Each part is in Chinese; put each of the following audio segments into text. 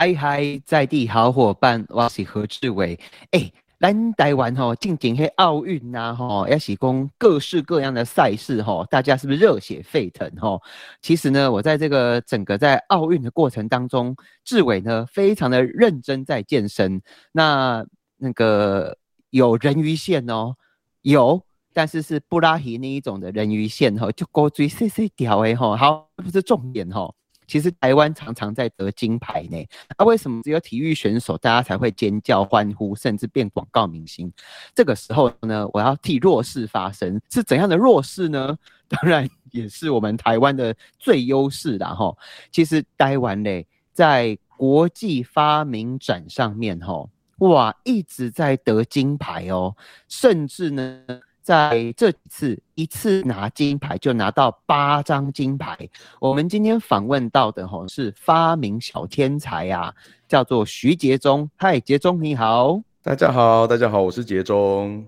嗨嗨，在地好伙伴，我是何志伟。哎，咱台湾吼，进行迄奥运呐，吼，也是讲各式各样的赛事吼，大家是不是热血沸腾吼？其实呢，我在这个整个在奥运的过程当中，志伟呢非常的认真在健身。那那个有人鱼线哦，有，但是是布拉提那一种的人鱼线吼，就高追细细条诶吼，好，不是重点吼。其实台湾常常在得金牌呢，那为什么只有体育选手大家才会尖叫欢呼，甚至变广告明星？这个时候呢，我要替弱势发声，是怎样的弱势呢？当然也是我们台湾的最优势啦哈。其实台湾嘞，在国际发明展上面哈，哇，一直在得金牌哦，甚至呢。在这次一次拿金牌就拿到八张金牌。我们今天访问到的吼是发明小天才呀，叫做徐杰忠。嗨，杰忠你好，大家好，大家好，我是杰忠。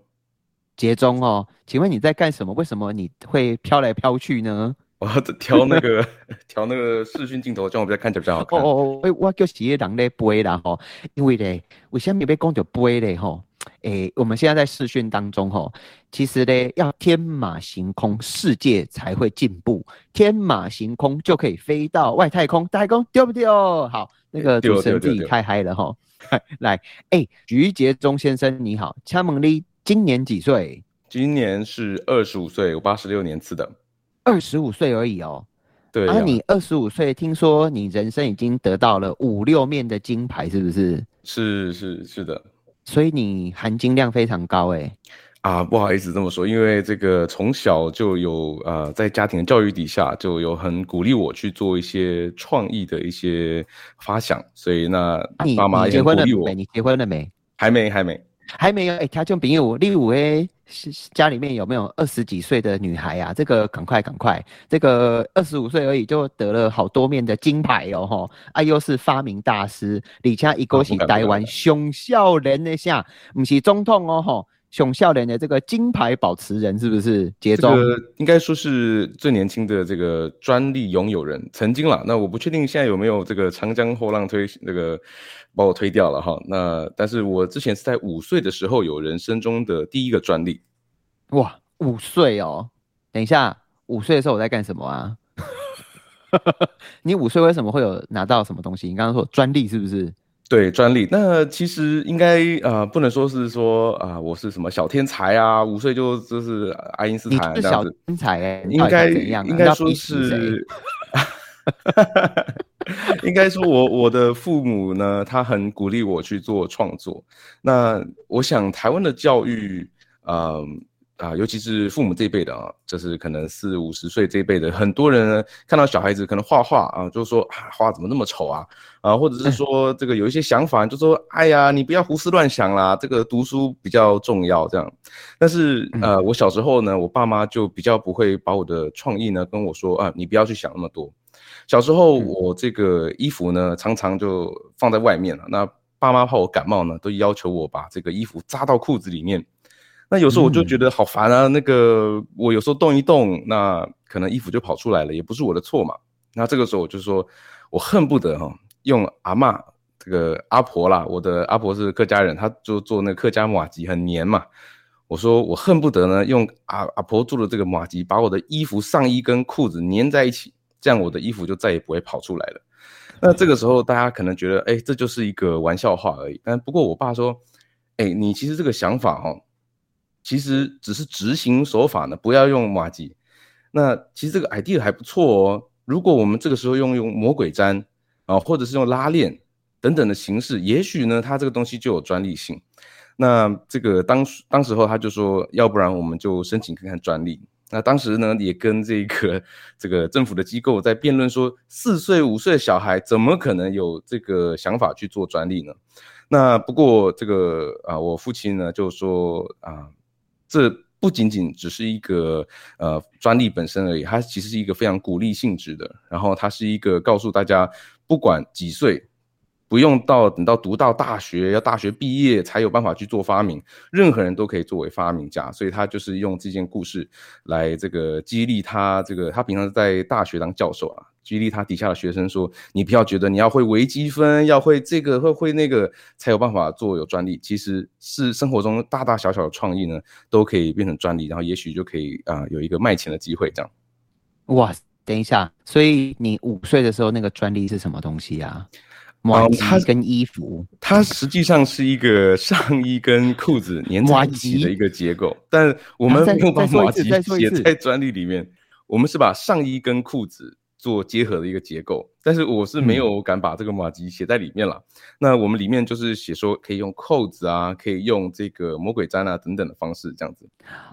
杰忠哦，请问你在干什么？为什么你会飘来飘去呢？我在调那个 调那个视讯镜头，这样我比较看起来比较好看。哦哦哦，我叫企业人咧背啦吼，因为咧为什么要讲就飞咧吼？诶，我们现在在试训当中吼，其实呢，要天马行空，世界才会进步。天马行空就可以飞到外太空，太空丢不丢？好，那个主持人自己开嗨了哈。来，哎，徐杰忠先生你好，请问你今年几岁？今年是二十五岁，我八十六年次的。二十五岁而已哦。对。啊，你二十五岁，听说你人生已经得到了五六面的金牌，是不是？是是是的。所以你含金量非常高哎，啊不好意思这么说，因为这个从小就有呃在家庭的教育底下就有很鼓励我去做一些创意的一些发想，所以那爸妈也鼓励我。你结婚了没？还没，还没。还没有哎，他就比如例如哎，家里面有没有二十几岁的女孩啊？这个赶快赶快，这个二十五岁而已就得了好多面的金牌哦吼！啊，又是发明大师，李家一个是台湾熊笑人的下，不是总统哦吼。熊笑脸的这个金牌保持人是不是？杰忠应该说是最年轻的这个专利拥有人，曾经了。那我不确定现在有没有这个长江后浪推那个把我推掉了哈。那但是我之前是在五岁的时候有人生中的第一个专利。哇，五岁哦！等一下，五岁的时候我在干什么啊？你五岁为什么会有拿到什么东西？你刚刚说专利是不是？对专利，那其实应该啊，不能说是说啊，我是什么小天才啊，五岁就就是爱因斯坦这样子。天才哎，应该应该说是，应该说我我的父母呢，他很鼓励我去做创作。那我想台湾的教育，嗯。啊，尤其是父母这一辈的啊，就是可能四五十岁这一辈的很多人呢，看到小孩子可能画画啊，就说啊，画怎么那么丑啊？啊，或者是说这个有一些想法，就说哎呀，你不要胡思乱想啦，这个读书比较重要这样。但是呃，我小时候呢，我爸妈就比较不会把我的创意呢跟我说啊，你不要去想那么多。小时候我这个衣服呢，常常就放在外面了，那爸妈怕我感冒呢，都要求我把这个衣服扎到裤子里面。那有时候我就觉得好烦啊，那个我有时候动一动，那可能衣服就跑出来了，也不是我的错嘛。那这个时候我就说，我恨不得哈用阿妈这个阿婆啦，我的阿婆是客家人，她就做那个客家马吉很黏嘛。我说我恨不得呢用阿阿婆做的这个马吉，把我的衣服上衣跟裤子粘在一起，这样我的衣服就再也不会跑出来了。那这个时候大家可能觉得，哎，这就是一个玩笑话而已。但不过我爸说，哎，你其实这个想法哈。其实只是执行手法呢，不要用马吉。那其实这个 idea 还不错哦。如果我们这个时候用用魔鬼粘啊，或者是用拉链等等的形式，也许呢，它这个东西就有专利性。那这个当当时候他就说，要不然我们就申请看看专利。那当时呢，也跟这个这个政府的机构在辩论说，四岁五岁的小孩怎么可能有这个想法去做专利呢？那不过这个啊，我父亲呢就说啊。这不仅仅只是一个呃专利本身而已，它其实是一个非常鼓励性质的。然后它是一个告诉大家，不管几岁，不用到等到读到大学要大学毕业才有办法去做发明，任何人都可以作为发明家。所以他就是用这件故事来这个激励他。这个他平常在大学当教授啊，激励他底下的学生说，你不要觉得你要会微积分，要会这个会会那个才有办法做有专利，其实是生活中大大小小的创意呢，都可以变成专利，然后也许就可以啊有一个卖钱的机会这样。哇，等一下，所以你五岁的时候那个专利是什么东西啊？马吉跟衣服，它实际上是一个上衣跟裤子 粘在一起的一个结构，但我们没有把马吉写在专利里面，我们是把上衣跟裤子做结合的一个结构，但是我是没有敢把这个马吉写在里面了。那我们里面就是写说可以用扣子啊，可以用这个魔鬼毡啊等等的方式这样子。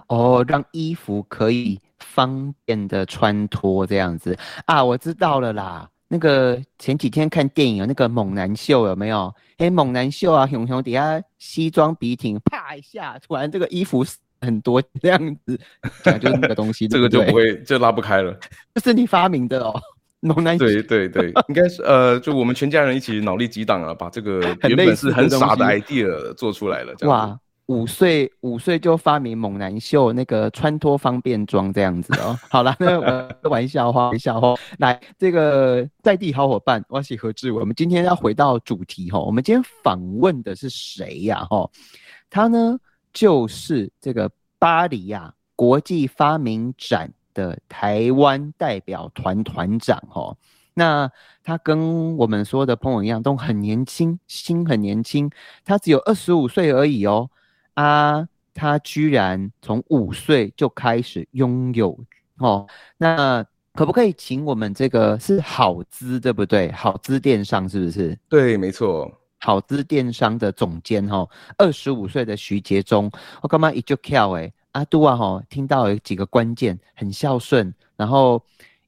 哦，让衣服可以方便的穿脱这样子啊，我知道了啦。那个前几天看电影啊，那个猛男秀有没有？哎，猛男秀啊，熊熊底下西装笔挺，啪一下，突然这个衣服很多这样子，讲就是那个东西，这个就不会就拉不开了。这是你发明的哦，猛男。对对对，应该是呃，就我们全家人一起脑力激荡啊，把这个原本是很傻的 idea 做出来了。哇。五岁五岁就发明猛男秀那个穿脱方便装这样子哦。好了，那我玩笑话，玩笑话。来，这个在地好伙伴，我是何志伟。我们今天要回到主题哈，我们今天访问的是谁呀？哈，他呢就是这个巴黎呀国际发明展的台湾代表团团长哈。那他跟我们说的朋友一样，都很年轻，心很年轻，他只有二十五岁而已哦。啊，他居然从五岁就开始拥有哦，那可不可以请我们这个是好资对不对？好资电商是不是？对，没错，好资电商的总监哈，二十五岁的徐杰忠，我干嘛一就跳哎，阿杜啊哈，听到有几个关键，很孝顺，然后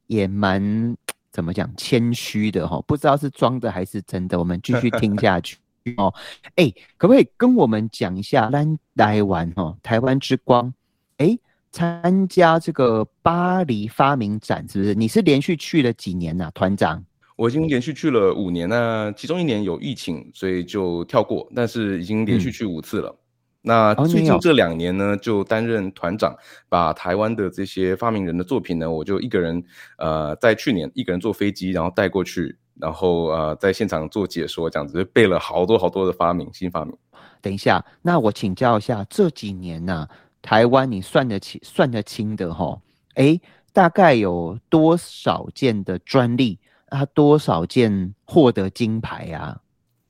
也蛮怎么讲谦虚的哈，不知道是装的还是真的，我们继续 听下去。哦，哎，可不可以跟我们讲一下来台湾哦，台湾之光，哎，参加这个巴黎发明展是不是？你是连续去了几年呐，团长？我已经连续去了五年那其中一年有疫情，所以就跳过，但是已经连续去五次了。那最近这两年呢，就担任团长，把台湾的这些发明人的作品呢，我就一个人，呃，在去年一个人坐飞机，然后带过去。然后呃，在现场做解说，这样子就背了好多好多的发明，新发明。等一下，那我请教一下，这几年呢，台湾你算得起、算得清的哈？哎，大概有多少件的专利啊？多少件获得金牌啊？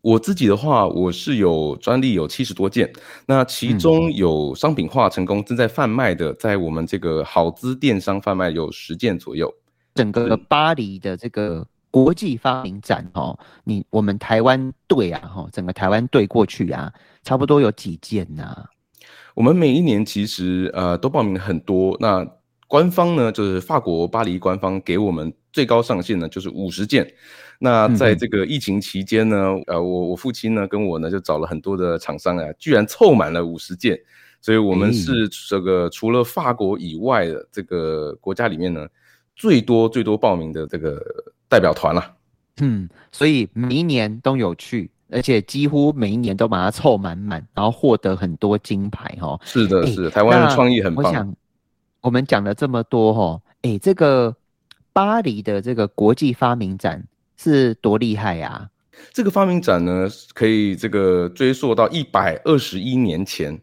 我自己的话，我是有专利有七十多件，那其中有商品化成功正在贩卖的，在我们这个好资电商贩卖有十件左右。整个巴黎的这个。国际发明展哦，你我们台湾队啊，哈，整个台湾队过去啊，差不多有几件呐？我们每一年其实呃都报名很多，那官方呢就是法国巴黎官方给我们最高上限呢就是五十件。那在这个疫情期间呢，呃，我我父亲呢跟我呢就找了很多的厂商啊，居然凑满了五十件，所以我们是这个除了法国以外的这个国家里面呢最多最多报名的这个。代表团了，嗯，所以每一年都有去，而且几乎每一年都把它凑满满，然后获得很多金牌哈。是的，是的台湾的创意很棒。我想我们讲了这么多哈，哎，这个巴黎的这个国际发明展是多厉害呀？这个发明展呢，可以这个追溯到一百二十一年前。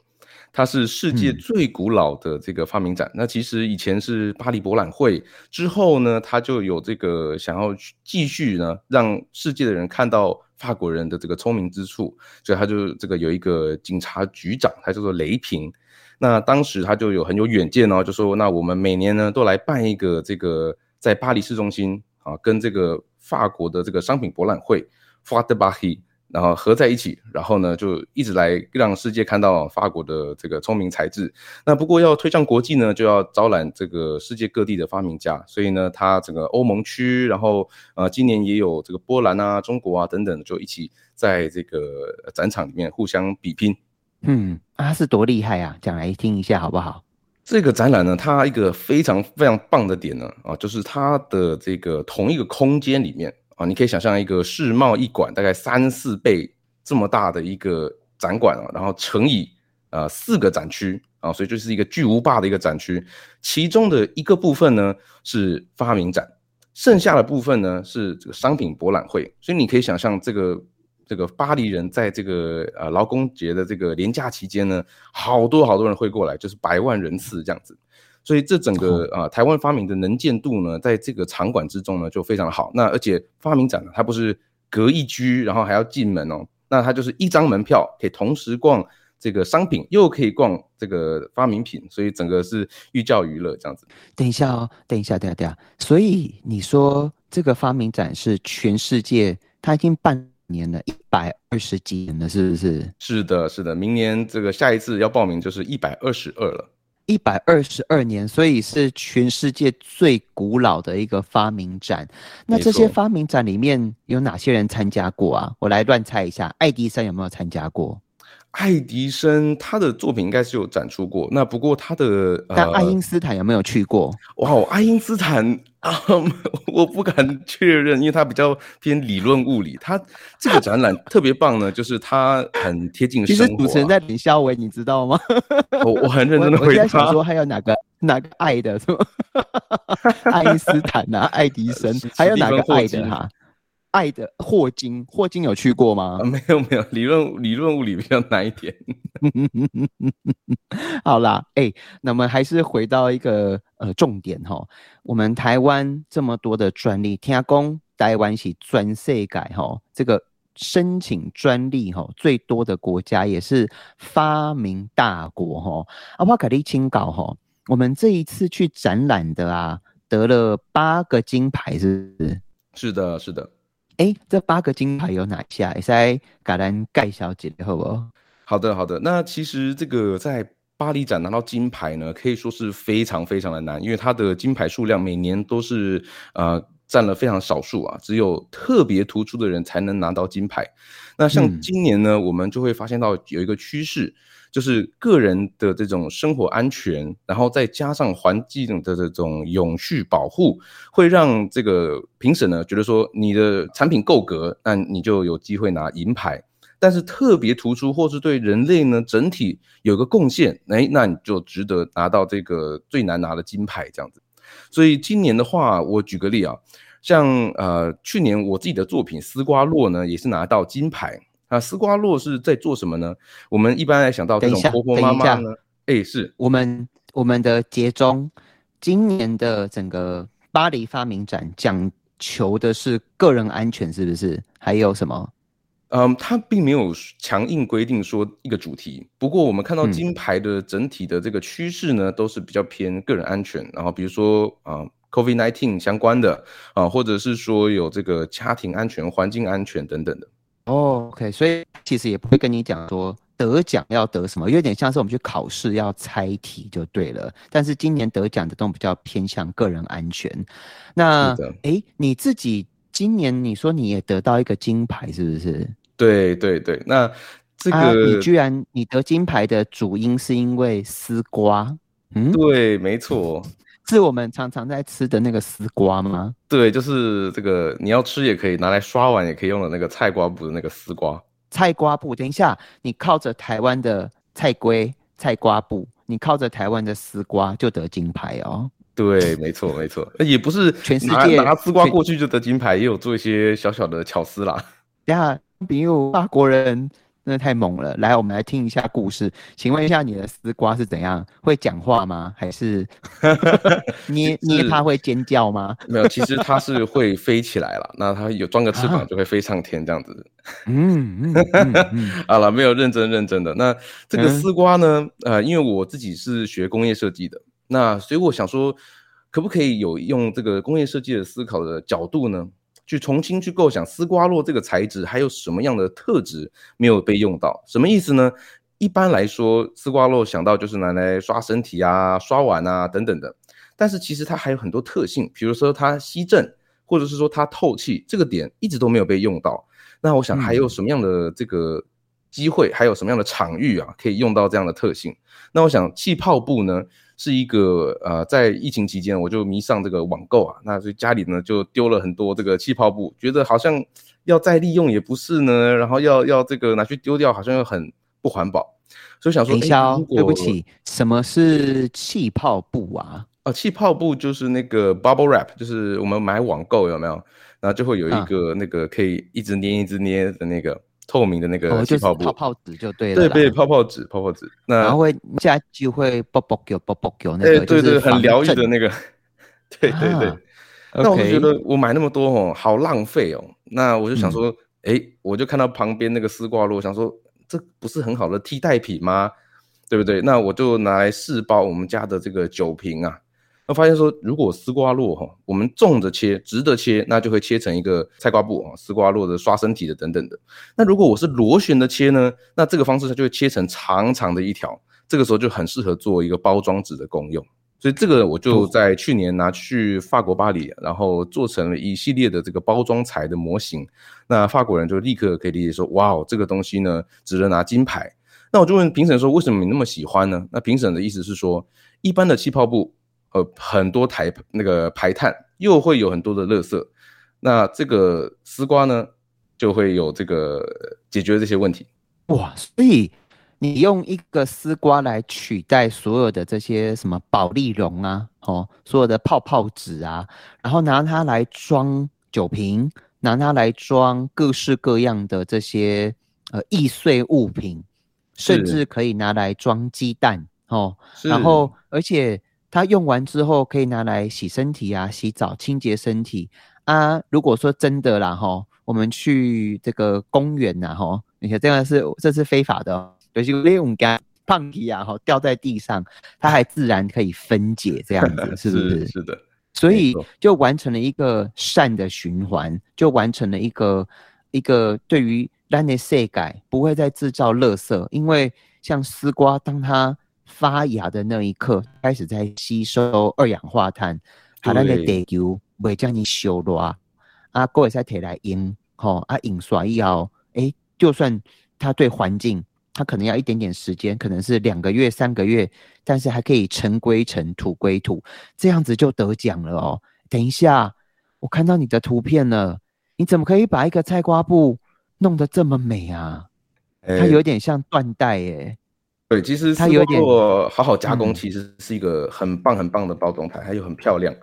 它是世界最古老的这个发明展。那其实以前是巴黎博览会，之后呢，他就有这个想要继续呢，让世界的人看到法国人的这个聪明之处，所以他就这个有一个警察局长，他叫做雷平。那当时他就有很有远见哦，就说那我们每年呢都来办一个这个在巴黎市中心啊，跟这个法国的这个商品博览会 f e b a h i 然后合在一起，然后呢，就一直来让世界看到法国的这个聪明才智。那不过要推向国际呢，就要招揽这个世界各地的发明家。所以呢，它整个欧盟区，然后呃，今年也有这个波兰啊、中国啊等等，就一起在这个展场里面互相比拼。嗯，啊，是多厉害啊！讲来听一下好不好？这个展览呢，它一个非常非常棒的点呢，啊，就是它的这个同一个空间里面。啊，你可以想象一个世贸一馆大概三四倍这么大的一个展馆啊，然后乘以呃四个展区啊，所以就是一个巨无霸的一个展区。其中的一个部分呢是发明展，剩下的部分呢是这个商品博览会，所以你可以想象这个这个巴黎人在这个呃劳工节的这个连假期间呢，好多好多人会过来，就是百万人次这样子。所以这整个啊台湾发明的能见度呢，在这个场馆之中呢就非常的好。那而且发明展呢，它不是隔一居，然后还要进门哦，那它就是一张门票可以同时逛这个商品，又可以逛这个发明品，所以整个是寓教于乐这样子。等一下哦，等一下，等一下，等一下。所以你说这个发明展是全世界，它已经半年了，一百二十几年了，是不是？是的，是的。明年这个下一次要报名就是一百二十二了。一百二十二年，所以是全世界最古老的一个发明展。那这些发明展里面有哪些人参加过啊？我来乱猜一下，爱迪生有没有参加过？爱迪生他的作品应该是有展出过，那不过他的，但爱因斯坦有没有去过？哇，爱因斯坦啊，我不敢确认，因为他比较偏理论物理。他这个展览特别棒呢，就是他很贴近生活。其实主持人在李肖伟，你知道吗？我我很认真的回答。我在想说，还有哪个哪个爱的是吗？爱因斯坦啊，爱迪生，还有哪个爱的哈？爱的霍金，霍金有去过吗？没有没有，理论理论物理比较难一点。好啦，哎，那么还是回到一个呃重点哈，我们台湾这么多的专利，听讲台湾是专设改哈，这个申请专利哈最多的国家也是发明大国哈。阿帕卡利清稿哈，我们这一次去展览的啊，得了八个金牌，是不是？是的，是的。哎，这八个金牌有哪些？也在给咱盖小姐，好不好？好的，好的。那其实这个在巴黎展拿到金牌呢，可以说是非常非常的难，因为它的金牌数量每年都是呃占了非常少数啊，只有特别突出的人才能拿到金牌。那像今年呢，我们就会发现到有一个趋势。就是个人的这种生活安全，然后再加上环境的这种永续保护，会让这个评审呢觉得说你的产品够格，那你就有机会拿银牌。但是特别突出或是对人类呢整体有个贡献，哎，那你就值得拿到这个最难拿的金牌这样子。所以今年的话，我举个例啊，像呃去年我自己的作品丝瓜络呢，也是拿到金牌。啊，丝瓜络是在做什么呢？我们一般来想到这种婆婆妈妈呢，哎，是我们我们的节中，今年的整个巴黎发明展讲求的是个人安全，是不是？还有什么？嗯，它并没有强硬规定说一个主题。不过我们看到金牌的整体的这个趋势呢，都是比较偏个人安全。然后比如说啊，COVID-19 相关的啊，或者是说有这个家庭安全、环境安全等等的。哦，OK，所以其实也不会跟你讲说得奖要得什么，有点像是我们去考试要猜题就对了。但是今年得奖的都比较偏向个人安全。那哎，你自己今年你说你也得到一个金牌，是不是？对对对，那这个你居然你得金牌的主因是因为丝瓜？嗯，对，没错。是我们常常在吃的那个丝瓜吗？对，就是这个，你要吃也可以拿来刷碗，也可以用的那个菜瓜布的那个丝瓜。菜瓜布，等一下，你靠着台湾的菜龟菜瓜布，你靠着台湾的丝瓜就得金牌哦。对，没错，没错，也不是全世界拿丝瓜过去就得金牌，也有做一些小小的巧思啦。等下，比如法国人。真的太猛了！来，我们来听一下故事。请问一下，你的丝瓜是怎样？会讲话吗？还是 捏捏它会尖叫吗？没有，其实它是会飞起来了。那它有装个翅膀就会飞上天这样子。嗯嗯，好了，没有认真认真的。那这个丝瓜呢？呃，因为我自己是学工业设计的，那所以我想说，可不可以有用这个工业设计的思考的角度呢？去重新去构想丝瓜络这个材质还有什么样的特质没有被用到？什么意思呢？一般来说，丝瓜络想到就是拿来刷身体啊、刷碗啊等等的，但是其实它还有很多特性，比如说它吸震，或者是说它透气，这个点一直都没有被用到。那我想还有什么样的这个机会，还有什么样的场域啊，可以用到这样的特性？那我想气泡布呢？是一个呃，在疫情期间，我就迷上这个网购啊，那所以家里呢就丢了很多这个气泡布，觉得好像要再利用也不是呢，然后要要这个拿去丢掉，好像又很不环保，所以想说，等一下哦，对不起，什么是气泡布啊？啊，气泡布就是那个 bubble wrap，就是我们买网购有没有？然后就会有一个那个可以一直捏一直捏的那个透明的那个气泡布，泡泡纸就对了。对对，泡泡纸，泡泡纸。那然后会下就会啵啵叫啵啵叫那个，对对，很疗愈的那个。对对对。那我就觉得我买那么多哦，好浪费哦。那我就想说，哎，我就看到旁边那个丝瓜络，想说这不是很好的替代品吗？对不对？那我就拿来试包我们家的这个酒瓶啊。那发现说，如果丝瓜络哈，我们纵着切、直的切，那就会切成一个菜瓜布啊，丝瓜络的刷身体的等等的。那如果我是螺旋的切呢，那这个方式它就会切成长长的一条，这个时候就很适合做一个包装纸的功用。所以这个我就在去年拿去法国巴黎，然后做成了一系列的这个包装材的模型。那法国人就立刻可以理解说，哇哦，这个东西呢值得拿金牌。那我就问评审说，为什么你那么喜欢呢？那评审的意思是说，一般的气泡布。呃，很多台那个排碳，又会有很多的垃圾，那这个丝瓜呢，就会有这个解决这些问题。哇，所以你用一个丝瓜来取代所有的这些什么保利龙啊，哦，所有的泡泡纸啊，然后拿它来装酒瓶，拿它来装各式各样的这些呃易碎物品，甚至可以拿来装鸡蛋哦，然后而且。它用完之后可以拿来洗身体啊，洗澡清洁身体啊。如果说真的啦哈，我们去这个公园呐哈，你看这样是这是非法的，就是利用干胖皮啊哈掉在地上，它还自然可以分解这样子，是不是？是的。所以就完成了一个善的循环，就完成了一个一个对于烂的世改不会再制造垃圾，因为像丝瓜，当它发芽的那一刻，开始在吸收二氧化碳，它那个地球会将你修罗啊，过会再提来用，吼啊，引刷以后，诶，就算它对环境，它可能要一点点时间，可能是两个月、三个月，但是还可以尘归尘，土归土，这样子就得奖了哦。等一下，我看到你的图片了，你怎么可以把一个菜瓜布弄得这么美啊？它有点像缎带耶。对，其实它有点好好加工，其实是一个很棒很棒的包装台，它又很漂亮，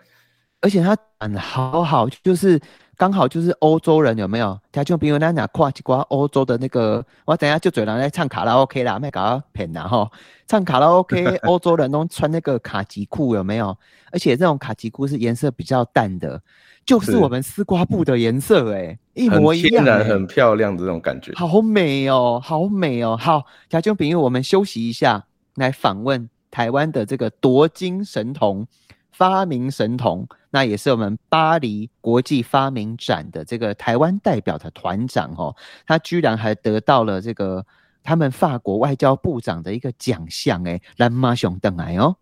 而且它很好好，就是刚好就是欧洲人有没有？他就比如那那跨几挂欧洲的那个，我等下就嘴人来唱卡拉 OK 啦，卖搞骗啦吼，唱卡拉 OK，欧洲人都穿那个卡其裤有没有？而且这种卡其裤是颜色比较淡的。就是我们丝瓜布的颜色，哎，一模一样，很很漂亮的这种感觉，好美哦，好美哦。好，他就比如，我们休息一下，来访问台湾的这个夺金神童、发明神童，那也是我们巴黎国际发明展的这个台湾代表的团长哦，他居然还得到了这个他们法国外交部长的一个奖项，哎，蓝马熊等来哦。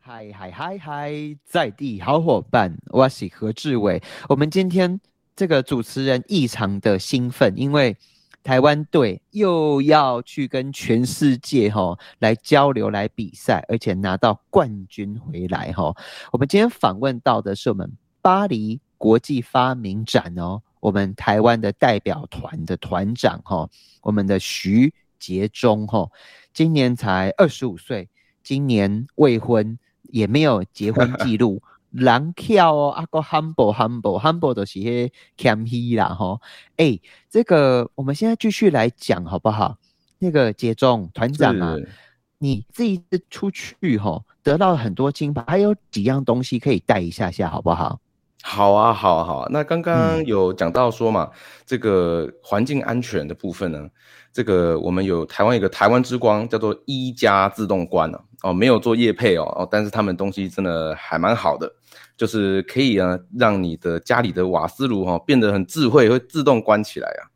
嗨嗨嗨嗨，在地好伙伴，我是何志伟。我们今天这个主持人异常的兴奋，因为台湾队又要去跟全世界哈来交流、来比赛，而且拿到冠军回来哈。我们今天访问到的是我们巴黎国际发明展哦，我们台湾的代表团的团长哈，我们的徐杰忠哈，今年才二十五岁，今年未婚。也没有结婚记录，人巧哦，阿个 humble humble humble 的是些 cam he 啦哈，哎，这个我们现在继续来讲好不好？那个杰中团长啊，你这一次出去哈，得到了很多金牌，还有几样东西可以带一下下好不好？好啊，好啊，好啊。那刚刚有讲到说嘛，这个环境安全的部分呢？这个我们有台湾一个台湾之光，叫做一加自动关哦，哦，没有做业配哦，哦，但是他们东西真的还蛮好的，就是可以啊，让你的家里的瓦斯炉哈变得很智慧，会自动关起来啊。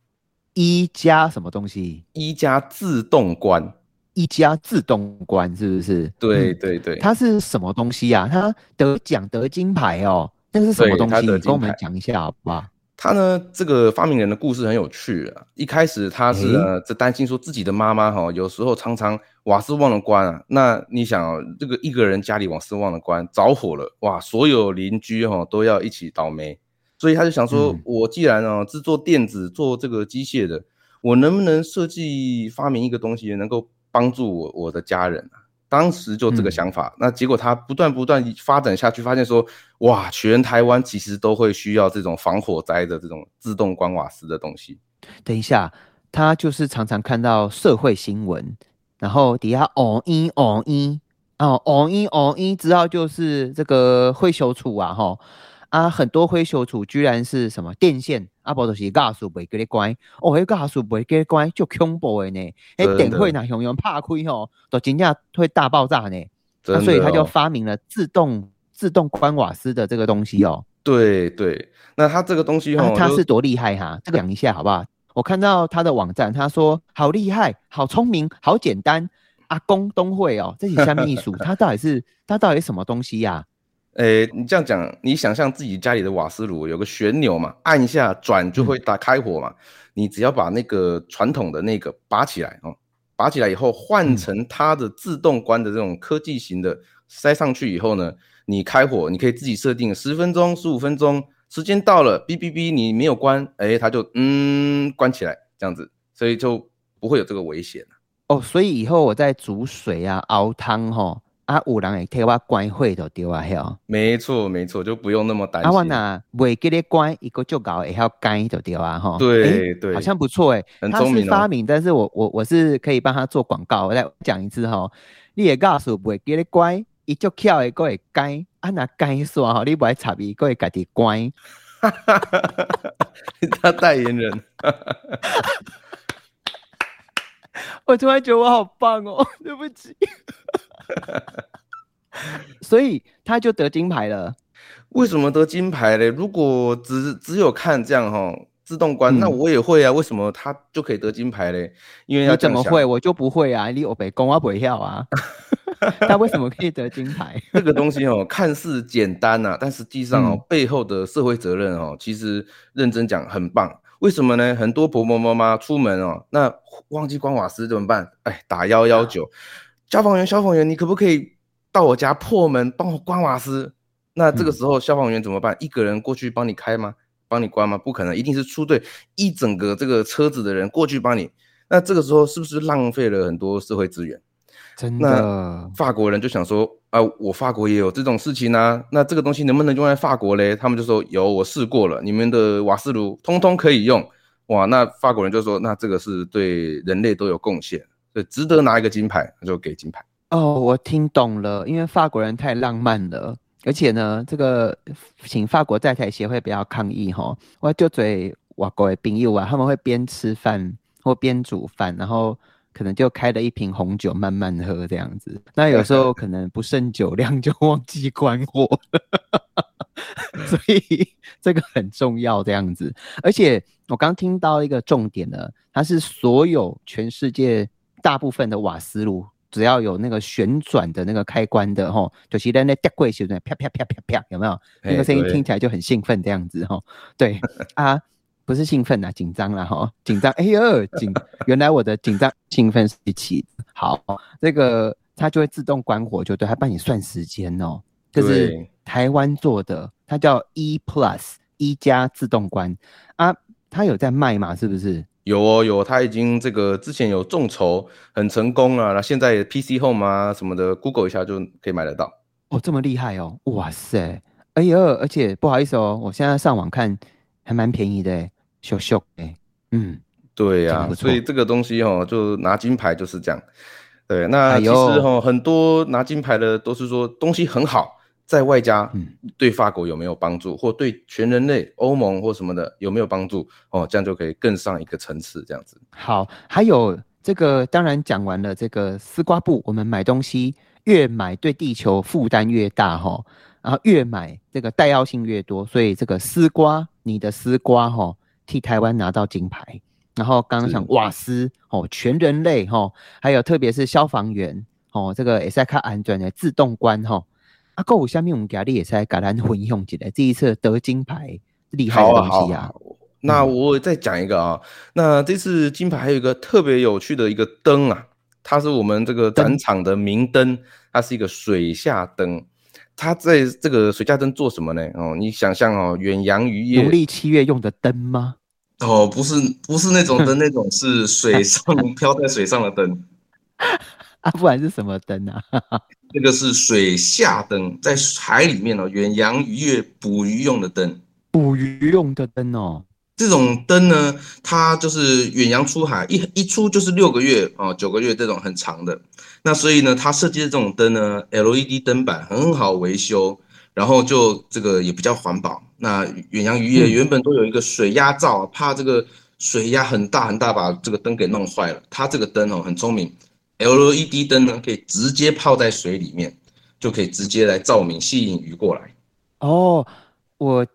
一加什么东西？一加自动关，一加自动关是不是？对对对，它是什么东西啊？它得奖得金牌哦，那是什么东西？跟我们讲一下好不好？他呢，这个发明人的故事很有趣啊。一开始他是呢，在担心说自己的妈妈哈，有时候常常瓦斯忘了关啊。那你想，这个一个人家里瓦斯忘了关，着火了，哇，所有邻居哈都要一起倒霉。所以他就想说，我既然啊制作电子、做这个机械的，我能不能设计发明一个东西，能够帮助我我的家人啊？当时就这个想法，那结果他不断不断发展下去，发现说，哇，全台湾其实都会需要这种防火灾的这种自动关瓦斯的东西。等一下，他就是常常看到社会新闻，然后底下哦一哦一哦哦一哦一，知道就是这个会修处啊，哈啊，很多会修处居然是什么电线。啊，不都是加速袂给你关，哦，迄加速袂给你关就恐怖的呢。迄电会呐，熊熊怕亏吼，都真正会大爆炸呢。所以他就发明了自动自动关瓦斯的这个东西哦。对对，那他这个东西哦，他是多厉害哈？这个讲一下好不好？我看到他的网站，他说好厉害，好聪明，好简单。阿公都会哦，这是下面一数，他到底是他到底什么东西呀？诶，你这样讲，你想象自己家里的瓦斯炉有个旋钮嘛，按一下转就会打开火嘛。你只要把那个传统的那个拔起来哦，拔起来以后换成它的自动关的这种科技型的，塞上去以后呢，你开火，你可以自己设定十分钟、十五分钟，时间到了，哔哔哔，你没有关，哎，它就嗯关起来这样子，所以就不会有这个危险哦，所以以后我在煮水啊、熬汤哈。啊，有人会替我关火就对啊，吼？没错，没错，就不用那么担心。啊，我呐，未给你关一个就搞，也要干就对啊，哈。对对，好像不错哎，很聪明。他是发明，但是我我我是可以帮他做广告。我再讲一次哈，你也告诉不会给你关，一就巧一个会干，啊那干说哈，你不爱插一个会家己关。哈哈哈他代言人。我突然觉得我好棒哦，对不起。所以他就得金牌了。为什么得金牌嘞？如果只只有看这样哈，自动关，那我也会啊。为什么他就可以得金牌嘞？因为要怎么会，我就不会啊。你有北公啊不会跳啊。他为什么可以得金牌？这个东西哦，看似简单呐，但实际上哦，背后的社会责任哦，其实认真讲很棒。为什么呢？很多婆婆妈妈出门哦，那忘记关瓦斯怎么办？哎，打幺幺九。消防员，消防员，你可不可以到我家破门帮我关瓦斯？那这个时候消防员怎么办？一个人过去帮你开吗？帮你关吗？不可能，一定是出队一整个这个车子的人过去帮你。那这个时候是不是浪费了很多社会资源？真的。法国人就想说啊，我法国也有这种事情啊，那这个东西能不能用在法国嘞？他们就说有，我试过了，你们的瓦斯炉通通可以用。哇，那法国人就说，那这个是对人类都有贡献。值得拿一个金牌，就给金牌。哦，我听懂了，因为法国人太浪漫了，而且呢，这个请法国在台协会不要抗议哈。我就嘴外国的朋友啊，他们会边吃饭或边煮饭，然后可能就开了一瓶红酒慢慢喝这样子。那有时候可能不胜酒量，就忘记关火，所以这个很重要这样子。而且我刚听到一个重点呢，它是所有全世界。大部分的瓦斯炉只要有那个旋转的那个开关的吼，就是在那吊柜旋转，啪啪啪啪啪，有没有？那个声音听起来就很兴奋这样子吼。对 啊，不是兴奋啊，紧张了吼，紧张。哎呦，紧，原来我的紧张兴奋是一起。好，这个它就会自动关火，就对，它帮你算时间哦。这是台湾做的，它叫 E Plus 一加自动关啊，它有在卖嘛？是不是？有哦有，他已经这个之前有众筹很成功了，那现在 PC Home 啊什么的，Google 一下就可以买得到。哦，这么厉害哦！哇塞，哎呦，而且不好意思哦，我现在上网看还蛮便宜的，小小哎，嗯，对呀，所以这个东西哦，就拿金牌就是这样。对，那其实哈，很多拿金牌的都是说东西很好。在外加，嗯，对法国有没有帮助，或对全人类、欧盟或什么的有没有帮助？哦，这样就可以更上一个层次，这样子。好，还有这个，当然讲完了这个丝瓜布，我们买东西越买对地球负担越大哈，然后越买这个带药性越多，所以这个丝瓜，你的丝瓜哈，替台湾拿到金牌。然后刚刚讲瓦斯哦，全人类哈，还有特别是消防员哦，这个也是看安全的自动关哈。啊，购物下面我们家里也是橄榄混用起来，这一次得金牌厉害的东西啊。那我再讲一个啊，那这次金牌还有一个特别有趣的一个灯啊，它是我们这个展场的明灯，它是一个水下灯。它在这个水下灯做什么呢？哦，你想象哦，远洋渔业农历七月用的灯吗？哦，不是，不是那种灯，那种是水上 飘在水上的灯。啊，不然是什么灯啊？这个是水下灯，在海里面哦，远洋渔业捕鱼用的灯。捕鱼用的灯哦，这种灯呢，它就是远洋出海，一一出就是六个月哦，九个月这种很长的。那所以呢，它设计的这种灯呢，LED 灯板很好维修，然后就这个也比较环保。那远洋渔业原本都有一个水压罩，怕这个水压很大很大，把这个灯给弄坏了。它这个灯哦很聪明，LED 灯呢可以直接泡在水里面，就可以直接来照明，吸引鱼过来。哦，我。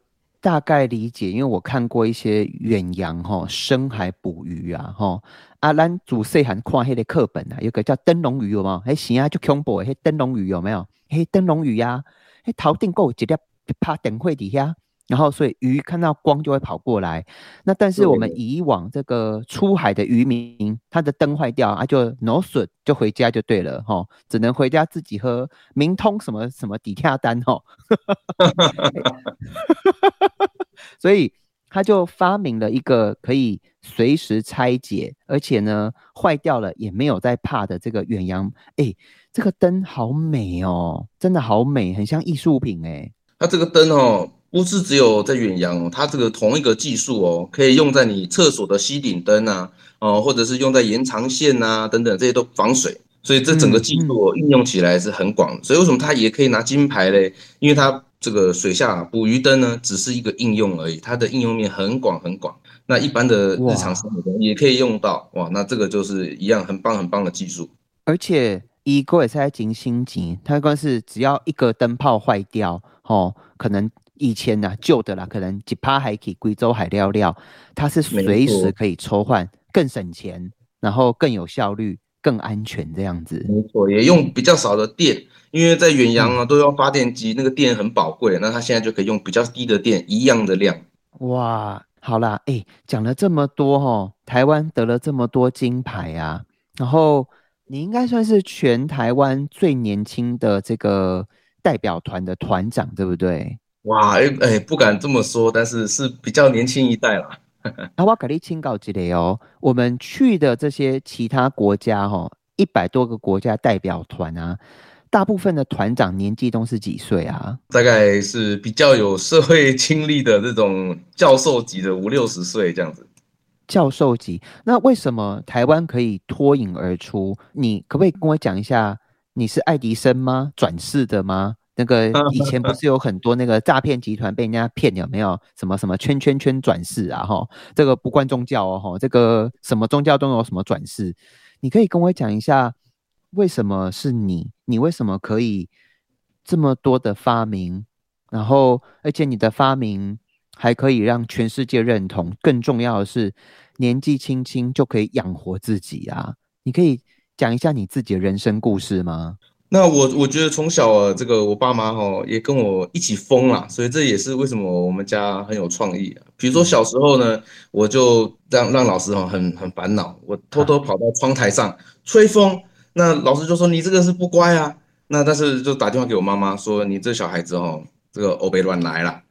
大概理解，因为我看过一些远洋哈深海捕鱼啊哈，啊，咱主细汉看迄个课本啊，有个叫灯笼鱼有冇？嘿，是啊，就恐怖，嘿，灯笼鱼有没有？嘿，灯笼鱼呀，嘿，头顶够直接趴灯会底下。然后，所以鱼看到光就会跑过来。那但是我们以往这个出海的渔民，他的灯坏掉啊，就挪损就回家就对了哈，只能回家自己喝明通什么什么底下单哈。所以他就发明了一个可以随时拆解，而且呢坏掉了也没有在怕的这个远洋。哎，这个灯好美哦，真的好美，很像艺术品哎。它这个灯哦。不是只有在远洋哦，它这个同一个技术哦，可以用在你厕所的吸顶灯啊，哦，或者是用在延长线啊等等，这些都防水，所以这整个技术应用起来是很广。所以为什么它也可以拿金牌嘞？因为它这个水下捕鱼灯呢，只是一个应用而已，它的应用面很广很广。那一般的日常生活中也可以用到哇，那这个就是一样很棒很棒的技术。而且一个也是在进星级，它光是只要一个灯泡坏掉，哦，可能。以前呢，旧的啦，可能几趴还可以贵州海料料，它是随时可以抽换，更省钱，然后更有效率，更安全这样子。没错，也用比较少的电，因为在远洋啊都要发电机，那个电很宝贵，那它现在就可以用比较低的电，一样的量。哇，好啦，哎，讲了这么多哈，台湾得了这么多金牌啊，然后你应该算是全台湾最年轻的这个代表团的团长，对不对？哇，哎哎，不敢这么说，但是是比较年轻一代啦。那我给你请教一下哦，我们去的这些其他国家哈，一百多个国家代表团啊，大部分的团长年纪都是几岁啊？大概是比较有社会经历的这种教授级的五六十岁这样子。教授级，那为什么台湾可以脱颖而出？你可不可以跟我讲一下，你是爱迪生吗？转世的吗？那个以前不是有很多那个诈骗集团被人家骗有没有？什么什么圈圈圈转世啊？哈，这个不关宗教哦，哈，这个什么宗教都有什么转世？你可以跟我讲一下，为什么是你？你为什么可以这么多的发明？然后，而且你的发明还可以让全世界认同。更重要的是，年纪轻轻就可以养活自己啊！你可以讲一下你自己的人生故事吗？那我我觉得从小啊，这个我爸妈哈也跟我一起疯啦，所以这也是为什么我们家很有创意啊。比如说小时候呢，我就让让老师哈很很烦恼，我偷偷跑到窗台上吹风，那老师就说你这个是不乖啊。那但是就打电话给我妈妈说你这小孩子哦，这个欧北乱来了。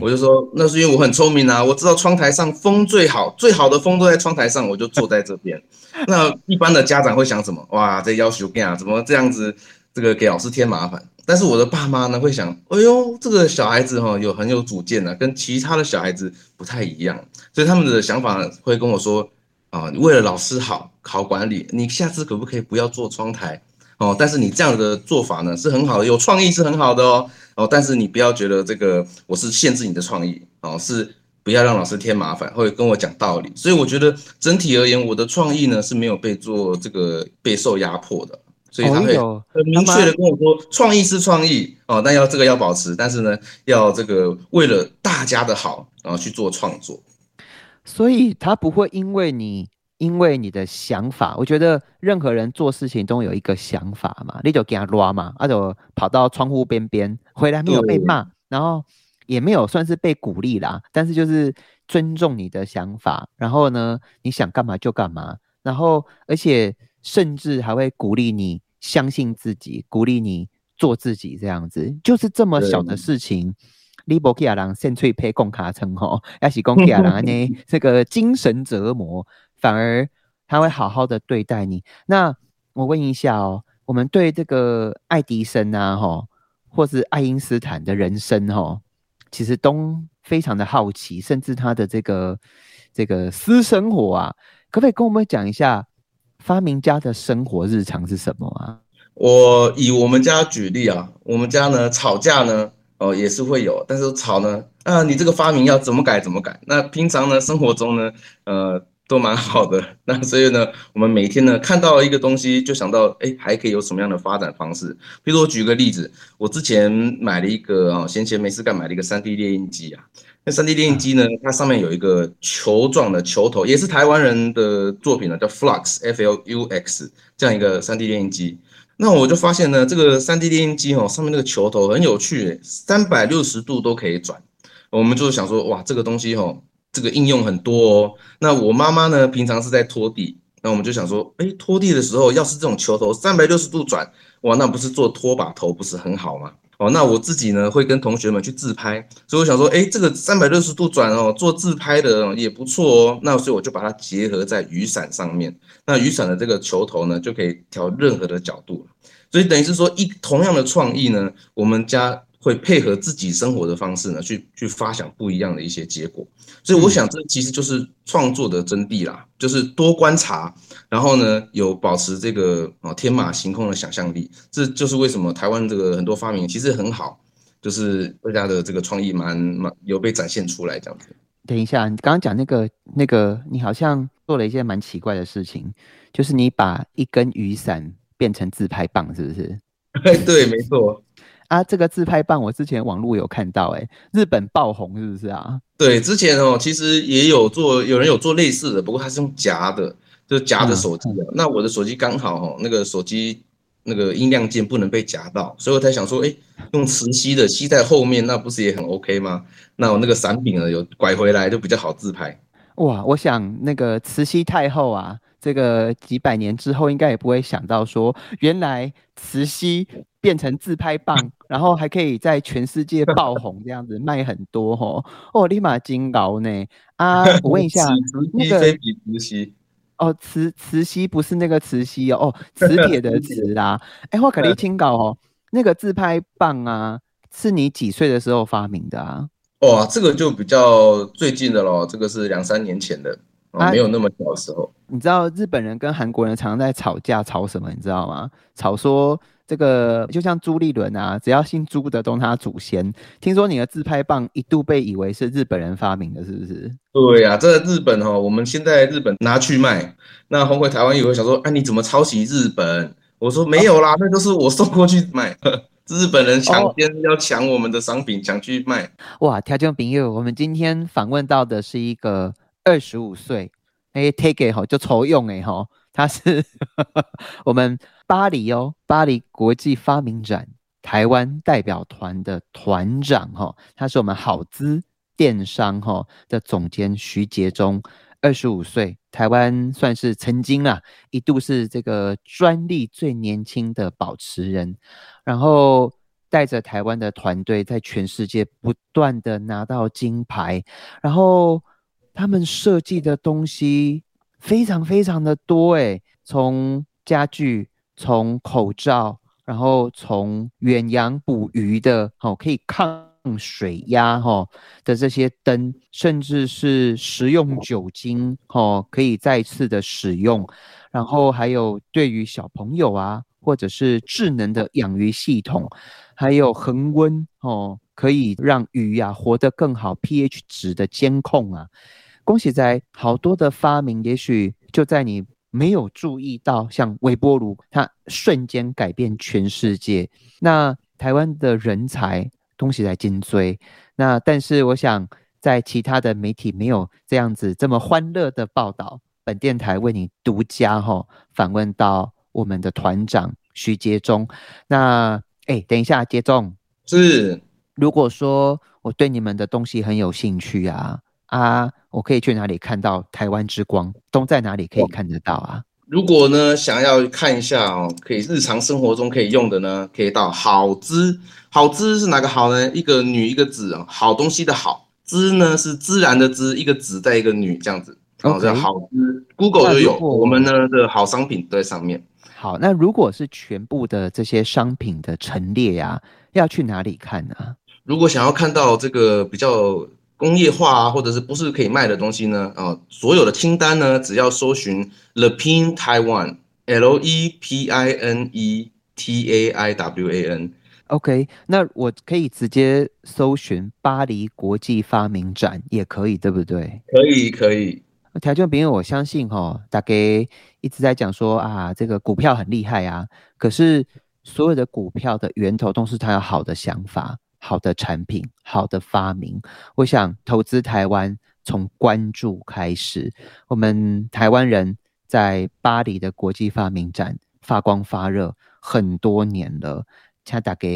我就说那是因为我很聪明啊，我知道窗台上风最好，最好的风都在窗台上，我就坐在这边。那一般的家长会想什么？哇，这要求变啊，怎么这样子？这个给老师添麻烦，但是我的爸妈呢会想，哎呦，这个小孩子哈有很有主见呢，跟其他的小孩子不太一样，所以他们的想法会跟我说，啊，为了老师好，好管理，你下次可不可以不要做窗台哦？但是你这样的做法呢是很好的，有创意是很好的哦，哦，但是你不要觉得这个我是限制你的创意哦，是不要让老师添麻烦，会跟我讲道理。所以我觉得整体而言，我的创意呢是没有被做这个备受压迫的。所以他会很明确的跟我说，创意是创意哦，但要这个要保持，但是呢，要这个为了大家的好，然后去做创作。所以他不会因为你因为你的想法，我觉得任何人做事情都有一个想法嘛，你就给他拉嘛，啊就跑到窗户边边回来没有被骂，然后也没有算是被鼓励啦，但是就是尊重你的想法，然后呢，你想干嘛就干嘛，然后而且。甚至还会鼓励你相信自己，鼓励你做自己，这样子就是这么小的事情。你不给阿郎先脆配贡卡称吼，要是贡给阿郎呢，这个精神折磨，反而他会好好的对待你。那我问一下哦，我们对这个爱迪生啊，哈，或是爱因斯坦的人生，哈，其实都非常的好奇，甚至他的这个这个私生活啊，可不可以跟我们讲一下发明家的生活日常是什么啊？我以我们家举例啊，我们家呢吵架呢，哦也是会有，但是吵呢，啊你这个发明要怎么改怎么改？那平常呢生活中呢，呃都蛮好的。那所以呢，我们每天呢看到一个东西，就想到哎还可以有什么样的发展方式？比如我举个例子，我之前买了一个啊闲钱没事干买了一个 3D 列印机啊，那 3D 列印机呢，它上面有一个球状的球头，也是台湾人的作品呢，叫 Flux F L U X 这样一个 3D 列印机。那我就发现呢，这个三 D 列印机哦，上面那个球头很有趣，三百六十度都可以转。我们就想说，哇，这个东西哦，这个应用很多哦。那我妈妈呢，平常是在拖地，那我们就想说，哎，拖地的时候要是这种球头三百六十度转，哇，那不是做拖把头不是很好吗？哦，那我自己呢会跟同学们去自拍，所以我想说，哎，这个三百六十度转哦，做自拍的也不错哦。那所以我就把它结合在雨伞上面，那雨伞的这个球头呢就可以调任何的角度，所以等于是说一同样的创意呢，我们家。会配合自己生活的方式呢，去去发想不一样的一些结果，所以我想这其实就是创作的真谛啦，就是多观察，然后呢有保持这个啊天马行空的想象力，这就是为什么台湾这个很多发明其实很好，就是大家的这个创意蛮蛮有被展现出来这样子。等一下，你刚刚讲那个那个，你好像做了一件蛮奇怪的事情，就是你把一根雨伞变成自拍棒，是不是？对，没错。啊，这个自拍棒我之前网络有看到，哎，日本爆红是不是啊？对，之前哦，其实也有做，有人有做类似的，不过它是用夹的，就是夹着手机的。那我的手机刚好哦，那个手机那个音量键不能被夹到，所以我才想说，哎，用磁吸的吸在后面，那不是也很 OK 吗？那我那个伞柄呢，有拐回来就比较好自拍。哇，我想那个慈禧太后啊，这个几百年之后应该也不会想到说，原来慈禧。变成自拍棒，然后还可以在全世界爆红，这样子卖很多吼哦，立马金高呢啊！我问一下，那个慈禧哦，磁磁吸不是那个磁吸哦，哦，磁铁的 磁啦。哎，我可你听搞哦，那个自拍棒啊，是你几岁的时候发明的啊？哇，这个就比较最近的咯，这个是两三年前的，没有那么小的时候。你知道日本人跟韩国人常常在吵架，吵什么？你知道吗？吵说。这个就像朱立伦啊，只要姓朱的都他祖先。听说你的自拍棒一度被以为是日本人发明的，是不是？对呀，这日本哦，我们现在日本拿去卖，那红回台湾也会想说，哎，你怎么抄袭日本？我说没有啦，那都是我送过去卖，日本人抢先要抢我们的商品，抢去卖。哇，条件朋友，我们今天访问到的是一个二十五岁，哎，take 哈就抽用哎哈，他是 我们。巴黎哦，巴黎国际发明展台湾代表团的团长哈，他是我们好资电商哈的总监徐杰忠，二十五岁，台湾算是曾经啊一度是这个专利最年轻的保持人，然后带着台湾的团队在全世界不断的拿到金牌，然后他们设计的东西非常非常的多诶，从家具。从口罩，然后从远洋捕鱼的，哦，可以抗水压，哈的这些灯，甚至是食用酒精，哦，可以再次的使用，然后还有对于小朋友啊，或者是智能的养鱼系统，还有恒温，哦，可以让鱼呀活得更好，pH 值的监控啊，恭喜在好多的发明，也许就在你。没有注意到，像微波炉，它瞬间改变全世界。那台湾的人才东西在精追。那但是我想，在其他的媒体没有这样子这么欢乐的报道。本电台为你独家哈访问到我们的团长徐杰忠。那哎，等一下，杰忠是，如果说我对你们的东西很有兴趣啊。啊，我可以去哪里看到台湾之光？都在哪里可以看得到啊？如果呢想要看一下哦，可以日常生活中可以用的呢，可以到好资。好资是哪个好呢？一个女一个子啊，好东西的好资呢是自然的资，一个子在一个女这样子。哦，这好资，Google 就有，我们呢的好商品都在上面。好，那如果是全部的这些商品的陈列呀，要去哪里看呢？如果想要看到这个比较工业化啊，或者是不是可以卖的东西呢？啊，所有的清单呢，只要搜寻 The Pin Taiwan，L E P I N E T A I W A N。OK，那我可以直接搜寻巴黎国际发明展也可以，对不对？可以，可以。条件，因为我相信哈，大概一直在讲说啊，这个股票很厉害啊。可是所有的股票的源头都是他有好的想法、好的产品、好的发明。我想投资台湾从关注开始，我们台湾人在巴黎的国际发明展发光发热很多年了。他大概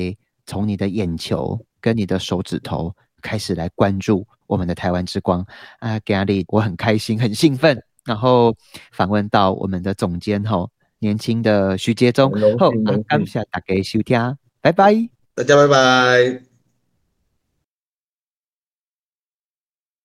从你的眼球跟你的手指头开始来关注我们的台湾之光啊，Gary，我很开心，很兴奋。然后访问到我们的总监吼，年轻的徐杰忠，后感谢大家收听，拜拜，大家拜拜。